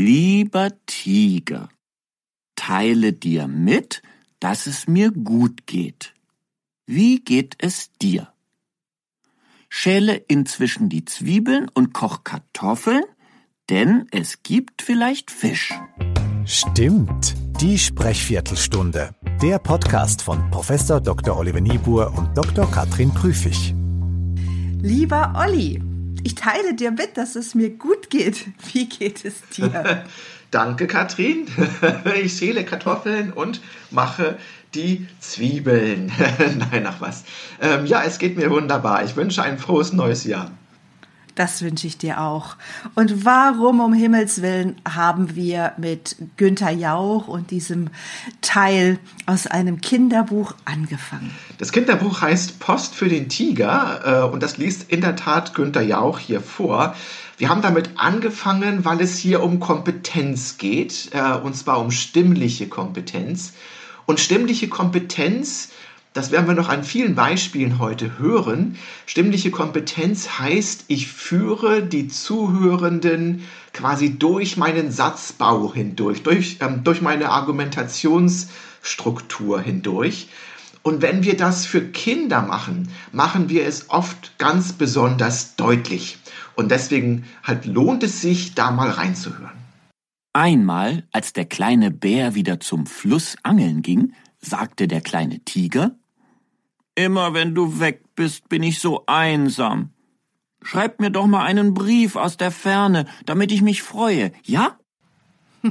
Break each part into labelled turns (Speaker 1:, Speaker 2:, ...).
Speaker 1: Lieber Tiger, teile dir mit, dass es mir gut geht. Wie geht es dir? Schäle inzwischen die Zwiebeln und koch Kartoffeln, denn es gibt vielleicht Fisch.
Speaker 2: Stimmt, die Sprechviertelstunde. Der Podcast von Professor Dr. Oliver Niebuhr und Dr. Katrin Prüfig.
Speaker 3: Lieber Olli, ich teile dir mit, dass es mir gut geht. Wie geht es dir?
Speaker 4: Danke, Katrin. Ich schäle Kartoffeln und mache die Zwiebeln. Nein, ach was. Ähm, ja, es geht mir wunderbar. Ich wünsche ein frohes neues Jahr.
Speaker 3: Das wünsche ich dir auch. Und warum um Himmels Willen haben wir mit Günther Jauch und diesem Teil aus einem Kinderbuch angefangen?
Speaker 4: Das Kinderbuch heißt Post für den Tiger äh, und das liest in der Tat Günther Jauch hier vor. Wir haben damit angefangen, weil es hier um Kompetenz geht, äh, und zwar um stimmliche Kompetenz. Und stimmliche Kompetenz das werden wir noch an vielen Beispielen heute hören. Stimmliche Kompetenz heißt, ich führe die Zuhörenden quasi durch meinen Satzbau hindurch, durch, ähm, durch meine Argumentationsstruktur hindurch. Und wenn wir das für Kinder machen, machen wir es oft ganz besonders deutlich. Und deswegen halt lohnt es sich, da mal reinzuhören.
Speaker 1: Einmal, als der kleine Bär wieder zum Fluss angeln ging, sagte der kleine Tiger, Immer wenn du weg bist, bin ich so einsam. Schreib mir doch mal einen Brief aus der Ferne, damit ich mich freue, ja?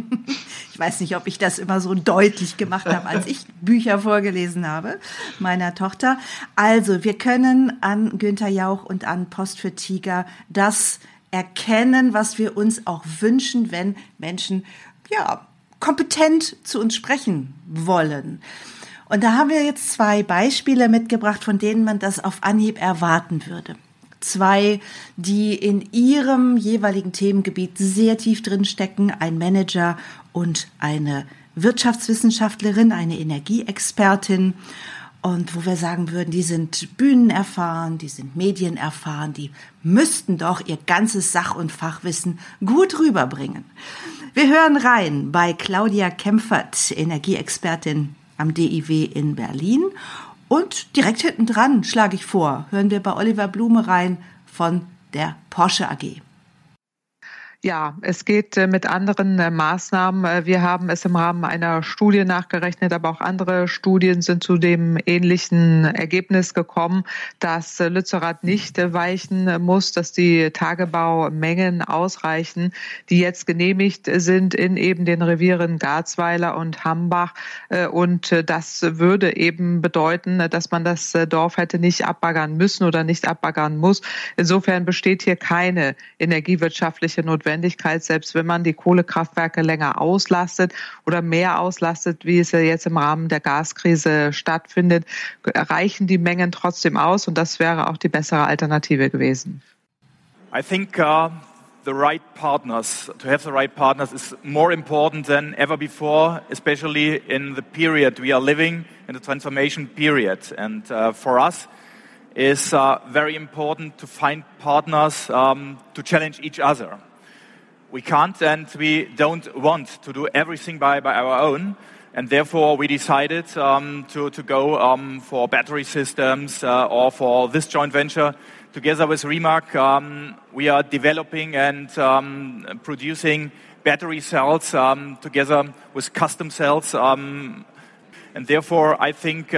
Speaker 3: Ich weiß nicht, ob ich das immer so deutlich gemacht habe, als ich Bücher vorgelesen habe, meiner Tochter. Also, wir können an Günther Jauch und an Post für Tiger das erkennen, was wir uns auch wünschen, wenn Menschen, ja, kompetent zu uns sprechen wollen. Und da haben wir jetzt zwei Beispiele mitgebracht, von denen man das auf Anhieb erwarten würde. Zwei, die in ihrem jeweiligen Themengebiet sehr tief drin stecken, ein Manager und eine Wirtschaftswissenschaftlerin, eine Energieexpertin. Und wo wir sagen würden, die sind bühnenerfahren, die sind medienerfahren, die müssten doch ihr ganzes Sach- und Fachwissen gut rüberbringen. Wir hören rein bei Claudia Kempfert, Energieexpertin am DIW in Berlin. Und direkt hinten dran schlage ich vor, hören wir bei Oliver Blume rein von der Porsche AG.
Speaker 5: Ja, es geht äh, mit anderen äh, Maßnahmen. Äh, wir haben es im Rahmen einer Studie nachgerechnet, aber auch andere Studien sind zu dem ähnlichen Ergebnis gekommen, dass Lützerath nicht weichen muss, dass die Tagebaumengen ausreichen, die jetzt genehmigt sind in eben den Revieren Garzweiler und Hambach. Und das würde eben bedeuten, dass man das Dorf hätte nicht abbaggern müssen oder nicht abbaggern muss. Insofern besteht hier keine energiewirtschaftliche Notwendigkeit Notwendigkeit, selbst wenn man die Kohlekraftwerke länger auslastet oder mehr auslastet, wie es ja jetzt im Rahmen der Gaskrise stattfindet, reichen die Mengen trotzdem aus und das wäre auch die bessere Alternative gewesen.
Speaker 6: I think uh, the right partners, to have the right partners is more important than ever before, especially in the period we are living, in the transformation period. And uh, for us, is uh, very important to find partners um, to challenge each other. We can't and we don't want to do everything by, by our own. And therefore, we decided um, to, to go um, for battery systems uh, or for this joint venture. Together with Remark, um, we are developing and um, producing battery cells um, together with custom cells. Um, and therefore, I think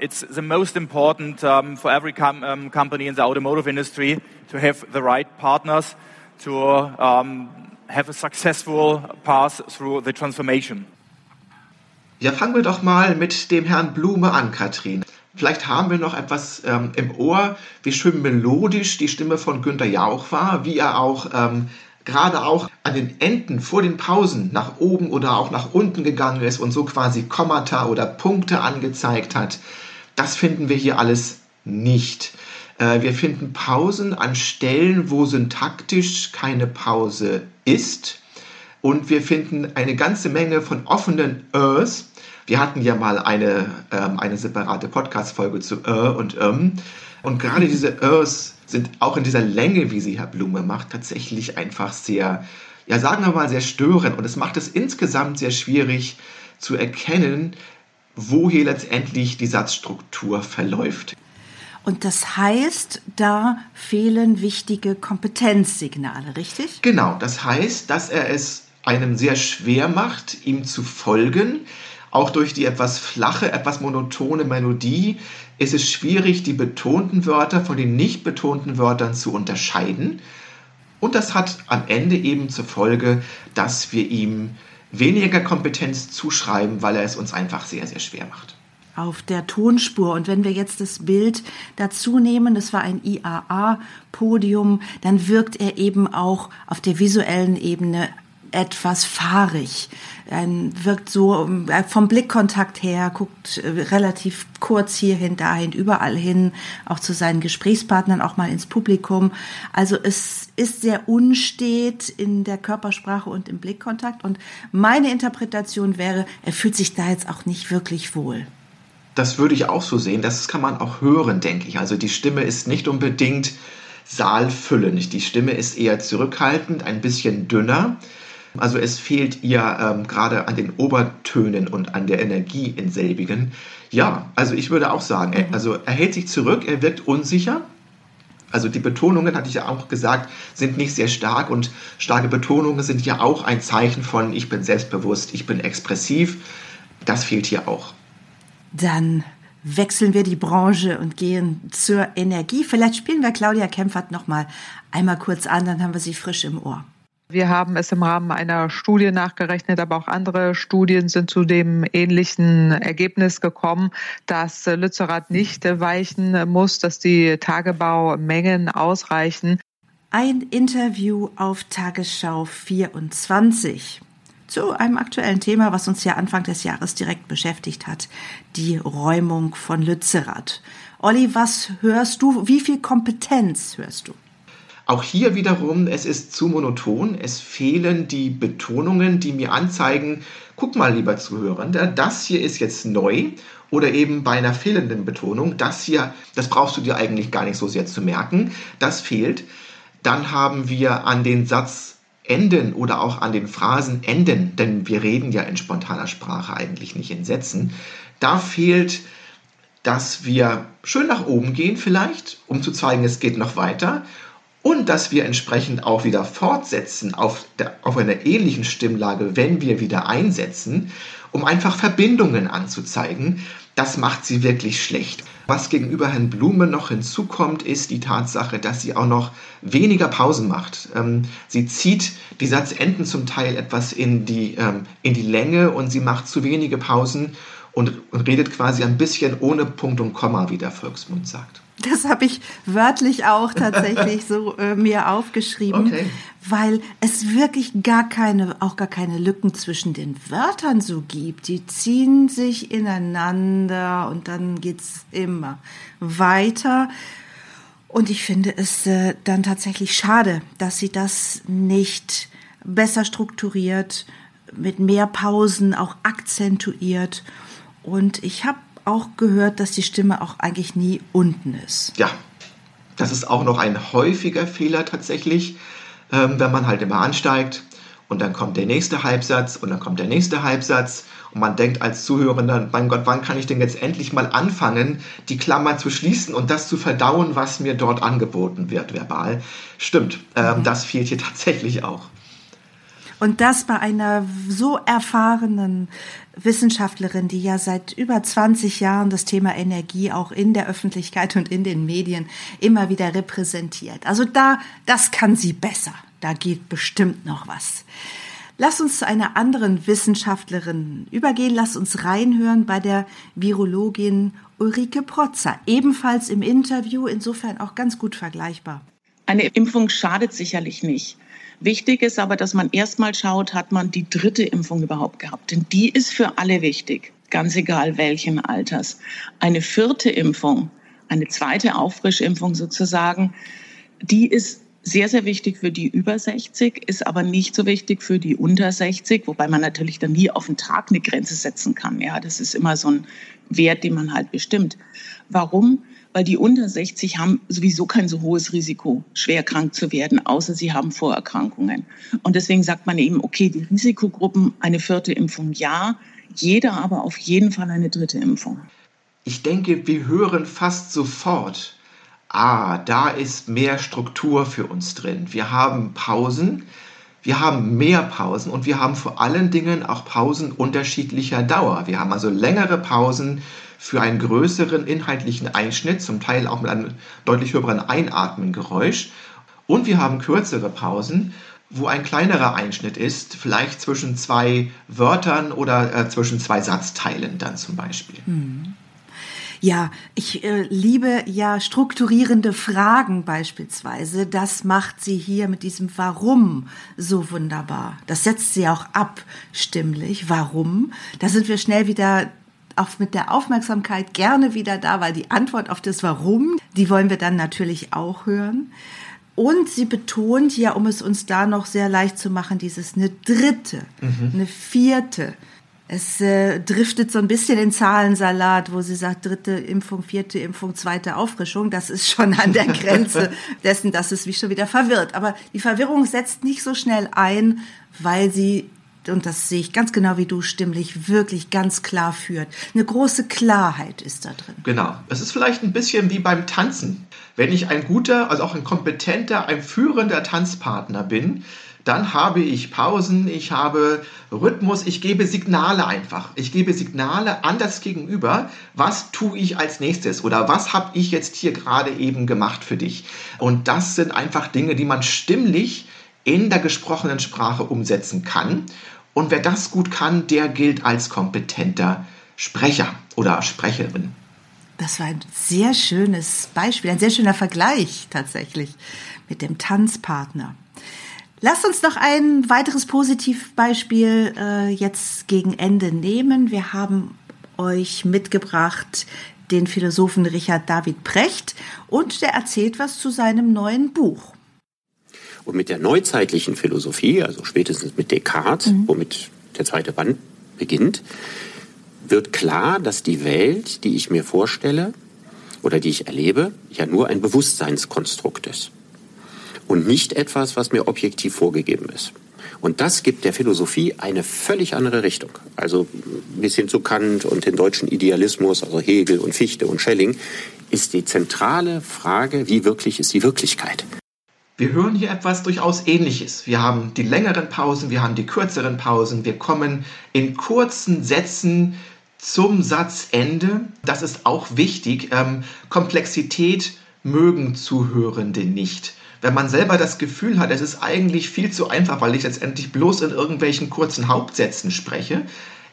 Speaker 6: it's the most important for every com company in the automotive industry to have the right partners to um, have a successful path through the transformation.
Speaker 4: Ja, fangen wir doch mal mit dem Herrn Blume an, Katrin. Vielleicht haben wir noch etwas ähm, im Ohr, wie schön melodisch die Stimme von Günter Jauch war, wie er auch ähm, gerade auch an den Enden vor den Pausen nach oben oder auch nach unten gegangen ist und so quasi Kommata oder Punkte angezeigt hat. Das finden wir hier alles nicht. Äh, wir finden Pausen an Stellen, wo syntaktisch keine Pause ist. Und wir finden eine ganze Menge von offenen Ös. Wir hatten ja mal eine, ähm, eine separate Podcast-Folge zu Ö und Ähm. Und gerade diese Ös sind auch in dieser Länge, wie sie Herr Blume macht, tatsächlich einfach sehr, ja sagen wir mal, sehr störend und es macht es insgesamt sehr schwierig zu erkennen, wo hier letztendlich die Satzstruktur verläuft.
Speaker 3: Und das heißt, da fehlen wichtige Kompetenzsignale, richtig?
Speaker 4: Genau, das heißt, dass er es einem sehr schwer macht, ihm zu folgen. Auch durch die etwas flache, etwas monotone Melodie ist es schwierig, die betonten Wörter von den nicht betonten Wörtern zu unterscheiden. Und das hat am Ende eben zur Folge, dass wir ihm weniger Kompetenz zuschreiben, weil er es uns einfach sehr, sehr schwer macht.
Speaker 3: Auf der Tonspur. Und wenn wir jetzt das Bild dazu nehmen, das war ein IAA-Podium, dann wirkt er eben auch auf der visuellen Ebene etwas fahrig, ähm, wirkt so äh, vom Blickkontakt her, guckt äh, relativ kurz hierhin, dahin, überall hin, auch zu seinen Gesprächspartnern, auch mal ins Publikum. Also es ist sehr unstet in der Körpersprache und im Blickkontakt. Und meine Interpretation wäre, er fühlt sich da jetzt auch nicht wirklich wohl.
Speaker 4: Das würde ich auch so sehen. Das kann man auch hören, denke ich. Also die Stimme ist nicht unbedingt saalfüllend. Die Stimme ist eher zurückhaltend, ein bisschen dünner. Also es fehlt ihr ähm, gerade an den Obertönen und an der Energie in selbigen. Ja, also ich würde auch sagen, er, also er hält sich zurück, er wirkt unsicher. Also die Betonungen, hatte ich ja auch gesagt, sind nicht sehr stark und starke Betonungen sind ja auch ein Zeichen von, ich bin selbstbewusst, ich bin expressiv. Das fehlt hier auch.
Speaker 3: Dann wechseln wir die Branche und gehen zur Energie. Vielleicht spielen wir Claudia Kempfert noch mal einmal kurz an, dann haben wir sie frisch im Ohr.
Speaker 5: Wir haben es im Rahmen einer Studie nachgerechnet, aber auch andere Studien sind zu dem ähnlichen Ergebnis gekommen, dass Lützerath nicht weichen muss, dass die Tagebaumengen ausreichen.
Speaker 3: Ein Interview auf Tagesschau 24 zu einem aktuellen Thema, was uns ja Anfang des Jahres direkt beschäftigt hat, die Räumung von Lützerath. Olli, was hörst du? Wie viel Kompetenz hörst du?
Speaker 4: Auch hier wiederum, es ist zu monoton, es fehlen die Betonungen, die mir anzeigen, guck mal, lieber Zuhörender, das hier ist jetzt neu oder eben bei einer fehlenden Betonung, das hier, das brauchst du dir eigentlich gar nicht so sehr zu merken, das fehlt. Dann haben wir an den Satzenden oder auch an den Phrasenenden, denn wir reden ja in spontaner Sprache eigentlich nicht in Sätzen, da fehlt dass wir schön nach oben gehen vielleicht, um zu zeigen, es geht noch weiter und dass wir entsprechend auch wieder fortsetzen auf, der, auf einer ähnlichen Stimmlage, wenn wir wieder einsetzen, um einfach Verbindungen anzuzeigen, das macht sie wirklich schlecht. Was gegenüber Herrn Blume noch hinzukommt, ist die Tatsache, dass sie auch noch weniger Pausen macht. Ähm, sie zieht die Satzenden zum Teil etwas in die, ähm, in die Länge und sie macht zu wenige Pausen und, und redet quasi ein bisschen ohne Punkt und Komma, wie der Volksmund sagt.
Speaker 3: Das habe ich wörtlich auch tatsächlich so äh, mir aufgeschrieben, okay. weil es wirklich gar keine, auch gar keine Lücken zwischen den Wörtern so gibt. Die ziehen sich ineinander und dann geht's immer weiter. Und ich finde es äh, dann tatsächlich schade, dass sie das nicht besser strukturiert, mit mehr Pausen auch akzentuiert. Und ich habe auch gehört, dass die Stimme auch eigentlich nie unten ist.
Speaker 4: Ja, das ist auch noch ein häufiger Fehler tatsächlich, ähm, wenn man halt immer ansteigt und dann kommt der nächste Halbsatz und dann kommt der nächste Halbsatz und man denkt als Zuhörender, mein Gott, wann kann ich denn jetzt endlich mal anfangen, die Klammer zu schließen und das zu verdauen, was mir dort angeboten wird verbal. Stimmt, ähm, mhm. das fehlt hier tatsächlich auch.
Speaker 3: Und das bei einer so erfahrenen Wissenschaftlerin, die ja seit über 20 Jahren das Thema Energie auch in der Öffentlichkeit und in den Medien immer wieder repräsentiert. Also da, das kann sie besser. Da geht bestimmt noch was. Lass uns zu einer anderen Wissenschaftlerin übergehen. Lass uns reinhören bei der Virologin Ulrike Protzer. Ebenfalls im Interview, insofern auch ganz gut vergleichbar.
Speaker 7: Eine Impfung schadet sicherlich nicht. Wichtig ist aber, dass man erstmal schaut, hat man die dritte Impfung überhaupt gehabt? Denn die ist für alle wichtig, ganz egal welchen Alters. Eine vierte Impfung, eine zweite Auffrischimpfung sozusagen, die ist sehr, sehr wichtig für die über 60, ist aber nicht so wichtig für die unter 60, wobei man natürlich dann nie auf den Tag eine Grenze setzen kann. Ja, das ist immer so ein Wert, den man halt bestimmt. Warum? Weil die unter 60 haben sowieso kein so hohes Risiko, schwer krank zu werden, außer sie haben Vorerkrankungen. Und deswegen sagt man eben, okay, die Risikogruppen eine vierte Impfung ja, jeder aber auf jeden Fall eine dritte Impfung.
Speaker 4: Ich denke, wir hören fast sofort, ah, da ist mehr Struktur für uns drin. Wir haben Pausen, wir haben mehr Pausen und wir haben vor allen Dingen auch Pausen unterschiedlicher Dauer. Wir haben also längere Pausen für einen größeren inhaltlichen Einschnitt, zum Teil auch mit einem deutlich höheren Einatmengeräusch. Und wir haben kürzere Pausen, wo ein kleinerer Einschnitt ist, vielleicht zwischen zwei Wörtern oder äh, zwischen zwei Satzteilen dann zum Beispiel.
Speaker 3: Hm. Ja, ich äh, liebe ja strukturierende Fragen beispielsweise. Das macht sie hier mit diesem Warum so wunderbar. Das setzt sie auch ab stimmlich. Warum? Da sind wir schnell wieder auch mit der Aufmerksamkeit gerne wieder da, weil die Antwort auf das Warum, die wollen wir dann natürlich auch hören. Und sie betont ja, um es uns da noch sehr leicht zu machen, dieses eine dritte, mhm. eine vierte, es äh, driftet so ein bisschen in Zahlensalat, wo sie sagt, dritte Impfung, vierte Impfung, zweite Auffrischung. Das ist schon an der Grenze dessen, dass es mich schon wieder verwirrt. Aber die Verwirrung setzt nicht so schnell ein, weil sie, und das sehe ich ganz genau wie du stimmlich, wirklich ganz klar führt. Eine große Klarheit ist da drin.
Speaker 4: Genau. Es ist vielleicht ein bisschen wie beim Tanzen. Wenn ich ein guter, also auch ein kompetenter, ein führender Tanzpartner bin, dann habe ich Pausen, ich habe Rhythmus, ich gebe Signale einfach. Ich gebe Signale an das Gegenüber, was tue ich als nächstes oder was habe ich jetzt hier gerade eben gemacht für dich. Und das sind einfach Dinge, die man stimmlich in der gesprochenen Sprache umsetzen kann. Und wer das gut kann, der gilt als kompetenter Sprecher oder Sprecherin.
Speaker 3: Das war ein sehr schönes Beispiel, ein sehr schöner Vergleich tatsächlich mit dem Tanzpartner. Lasst uns noch ein weiteres Positivbeispiel äh, jetzt gegen Ende nehmen. Wir haben euch mitgebracht den Philosophen Richard David Precht und der erzählt was zu seinem neuen Buch.
Speaker 8: Und mit der neuzeitlichen Philosophie, also spätestens mit Descartes, mhm. womit der zweite Band beginnt, wird klar, dass die Welt, die ich mir vorstelle oder die ich erlebe, ja nur ein Bewusstseinskonstrukt ist und nicht etwas, was mir objektiv vorgegeben ist. Und das gibt der Philosophie eine völlig andere Richtung. Also bis hin zu Kant und den deutschen Idealismus, also Hegel und Fichte und Schelling, ist die zentrale Frage, wie wirklich ist die Wirklichkeit.
Speaker 4: Wir hören hier etwas durchaus Ähnliches. Wir haben die längeren Pausen, wir haben die kürzeren Pausen, wir kommen in kurzen Sätzen zum Satzende. Das ist auch wichtig. Ähm, Komplexität mögen Zuhörende nicht wenn man selber das Gefühl hat, es ist eigentlich viel zu einfach, weil ich letztendlich bloß in irgendwelchen kurzen Hauptsätzen spreche,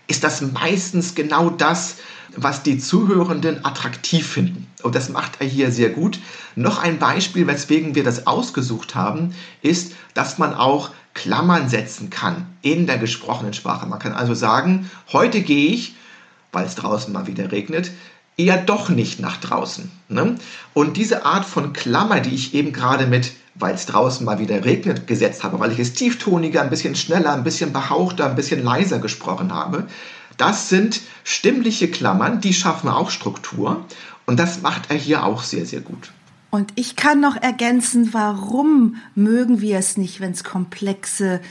Speaker 4: ist das meistens genau das, was die Zuhörenden attraktiv finden. Und das macht er hier sehr gut. Noch ein Beispiel, weswegen wir das ausgesucht haben, ist, dass man auch Klammern setzen kann in der gesprochenen Sprache. Man kann also sagen, heute gehe ich, weil es draußen mal wieder regnet, eher doch nicht nach draußen. Ne? Und diese Art von Klammer, die ich eben gerade mit, weil es draußen mal wieder regnet, gesetzt habe, weil ich es tieftoniger, ein bisschen schneller, ein bisschen behauchter, ein bisschen leiser gesprochen habe, das sind stimmliche Klammern, die schaffen auch Struktur. Und das macht er hier auch sehr, sehr gut.
Speaker 3: Und ich kann noch ergänzen, warum mögen wir es nicht, wenn es komplexe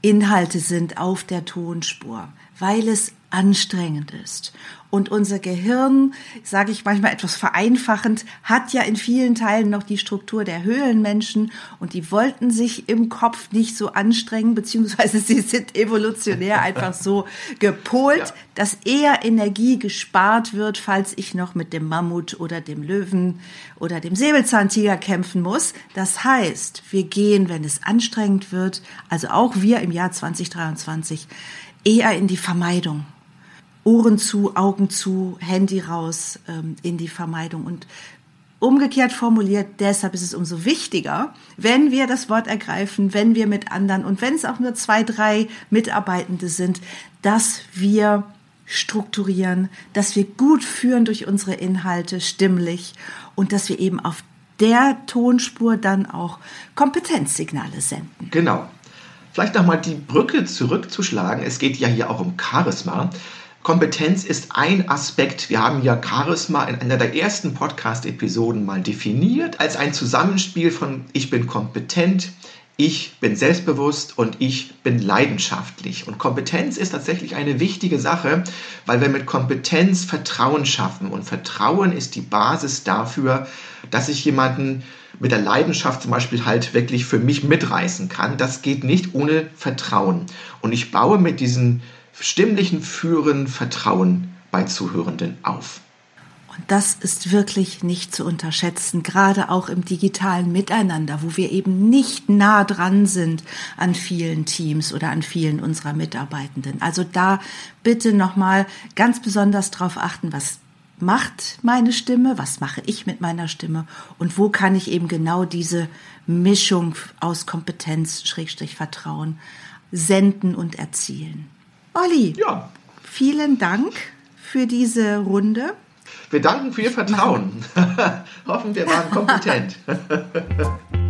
Speaker 3: Inhalte sind auf der Tonspur? Weil es anstrengend ist. Und unser Gehirn, sage ich manchmal etwas vereinfachend, hat ja in vielen Teilen noch die Struktur der Höhlenmenschen und die wollten sich im Kopf nicht so anstrengen, beziehungsweise sie sind evolutionär einfach so gepolt, ja. dass eher Energie gespart wird, falls ich noch mit dem Mammut oder dem Löwen oder dem Säbelzahntiger kämpfen muss. Das heißt, wir gehen, wenn es anstrengend wird, also auch wir im Jahr 2023, eher in die Vermeidung. Ohren zu, Augen zu, Handy raus ähm, in die Vermeidung. Und umgekehrt formuliert, deshalb ist es umso wichtiger, wenn wir das Wort ergreifen, wenn wir mit anderen und wenn es auch nur zwei, drei Mitarbeitende sind, dass wir strukturieren, dass wir gut führen durch unsere Inhalte stimmlich und dass wir eben auf der Tonspur dann auch Kompetenzsignale senden.
Speaker 4: Genau. Vielleicht nochmal die Brücke zurückzuschlagen. Es geht ja hier auch um Charisma. Kompetenz ist ein Aspekt. Wir haben ja Charisma in einer der ersten Podcast-Episoden mal definiert als ein Zusammenspiel von ich bin kompetent, ich bin selbstbewusst und ich bin leidenschaftlich. Und Kompetenz ist tatsächlich eine wichtige Sache, weil wir mit Kompetenz Vertrauen schaffen. Und Vertrauen ist die Basis dafür, dass ich jemanden mit der Leidenschaft zum Beispiel halt wirklich für mich mitreißen kann. Das geht nicht ohne Vertrauen. Und ich baue mit diesen stimmlichen Führen Vertrauen bei Zuhörenden auf.
Speaker 3: Und das ist wirklich nicht zu unterschätzen, gerade auch im digitalen Miteinander, wo wir eben nicht nah dran sind an vielen Teams oder an vielen unserer Mitarbeitenden. Also da bitte nochmal ganz besonders darauf achten, was macht meine Stimme, was mache ich mit meiner Stimme und wo kann ich eben genau diese Mischung aus Kompetenz, Schrägstrich Vertrauen senden und erzielen. Olli, ja. vielen Dank für diese Runde.
Speaker 4: Wir danken für Ihr Vertrauen. Hoffen, wir waren kompetent.